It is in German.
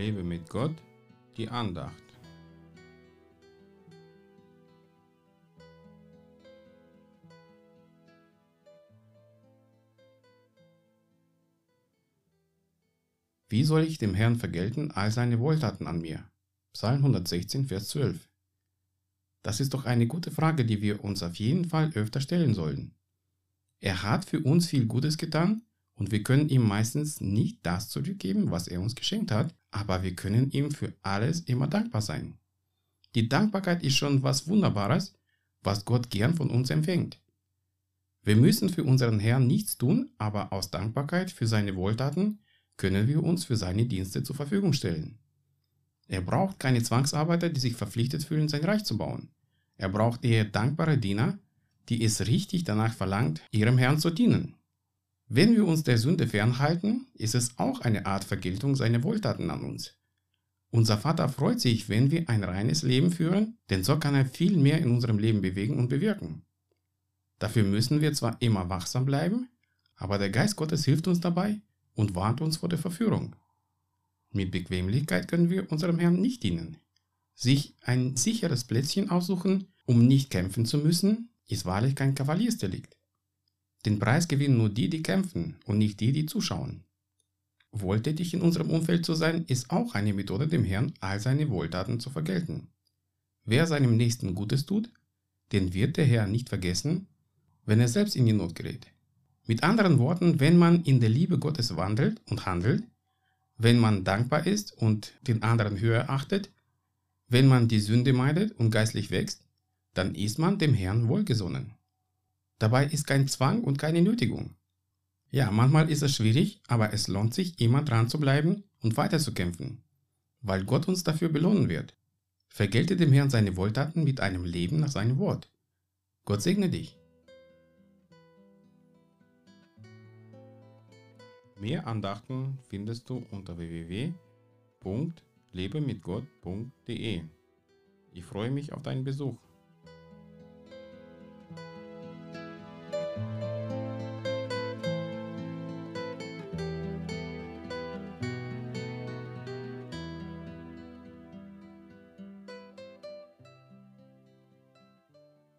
Lebe mit Gott, die Andacht. Wie soll ich dem Herrn vergelten all seine Wohltaten an mir? Psalm 116, Vers 12. Das ist doch eine gute Frage, die wir uns auf jeden Fall öfter stellen sollten. Er hat für uns viel Gutes getan und wir können ihm meistens nicht das zurückgeben, was er uns geschenkt hat, aber wir können ihm für alles immer dankbar sein. Die Dankbarkeit ist schon was Wunderbares, was Gott gern von uns empfängt. Wir müssen für unseren Herrn nichts tun, aber aus Dankbarkeit für seine Wohltaten können wir uns für seine Dienste zur Verfügung stellen. Er braucht keine Zwangsarbeiter, die sich verpflichtet fühlen, sein Reich zu bauen. Er braucht eher dankbare Diener, die es richtig danach verlangt, ihrem Herrn zu dienen. Wenn wir uns der Sünde fernhalten, ist es auch eine Art Vergeltung seiner Wohltaten an uns. Unser Vater freut sich, wenn wir ein reines Leben führen, denn so kann er viel mehr in unserem Leben bewegen und bewirken. Dafür müssen wir zwar immer wachsam bleiben, aber der Geist Gottes hilft uns dabei, und warnt uns vor der Verführung. Mit Bequemlichkeit können wir unserem Herrn nicht dienen. Sich ein sicheres Plätzchen aussuchen, um nicht kämpfen zu müssen, ist wahrlich kein Kavaliersdelikt. Den Preis gewinnen nur die, die kämpfen und nicht die, die zuschauen. Wohltätig in unserem Umfeld zu sein, ist auch eine Methode, dem Herrn all seine Wohltaten zu vergelten. Wer seinem Nächsten Gutes tut, den wird der Herr nicht vergessen, wenn er selbst in die Not gerät. Mit anderen Worten, wenn man in der Liebe Gottes wandelt und handelt, wenn man dankbar ist und den anderen höher achtet, wenn man die Sünde meidet und geistlich wächst, dann ist man dem Herrn wohlgesonnen. Dabei ist kein Zwang und keine Nötigung. Ja, manchmal ist es schwierig, aber es lohnt sich, immer dran zu bleiben und weiterzukämpfen, weil Gott uns dafür belohnen wird. Vergelte dem Herrn seine Wohltaten mit einem Leben nach seinem Wort. Gott segne dich. Mehr Andachten findest du unter www.lebemitgott.de. Ich freue mich auf deinen Besuch.